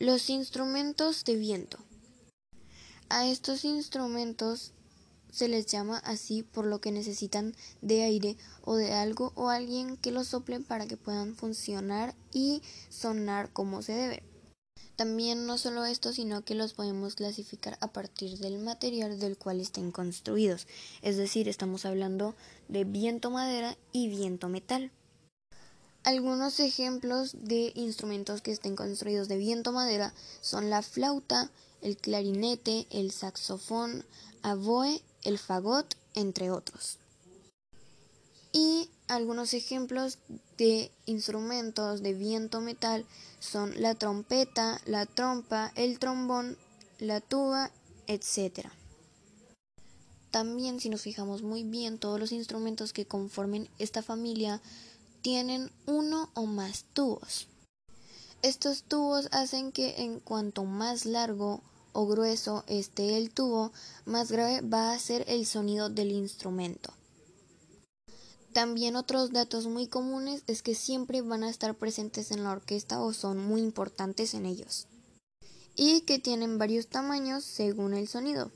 Los instrumentos de viento. A estos instrumentos se les llama así por lo que necesitan de aire o de algo o alguien que los sople para que puedan funcionar y sonar como se debe. También no solo esto, sino que los podemos clasificar a partir del material del cual estén construidos. Es decir, estamos hablando de viento madera y viento metal. Algunos ejemplos de instrumentos que estén construidos de viento madera son la flauta, el clarinete, el saxofón, aboe, el fagot, entre otros. Y algunos ejemplos de instrumentos de viento metal son la trompeta, la trompa, el trombón, la tuba, etc. También si nos fijamos muy bien, todos los instrumentos que conformen esta familia tienen uno o más tubos. Estos tubos hacen que en cuanto más largo o grueso esté el tubo, más grave va a ser el sonido del instrumento. También otros datos muy comunes es que siempre van a estar presentes en la orquesta o son muy importantes en ellos. Y que tienen varios tamaños según el sonido.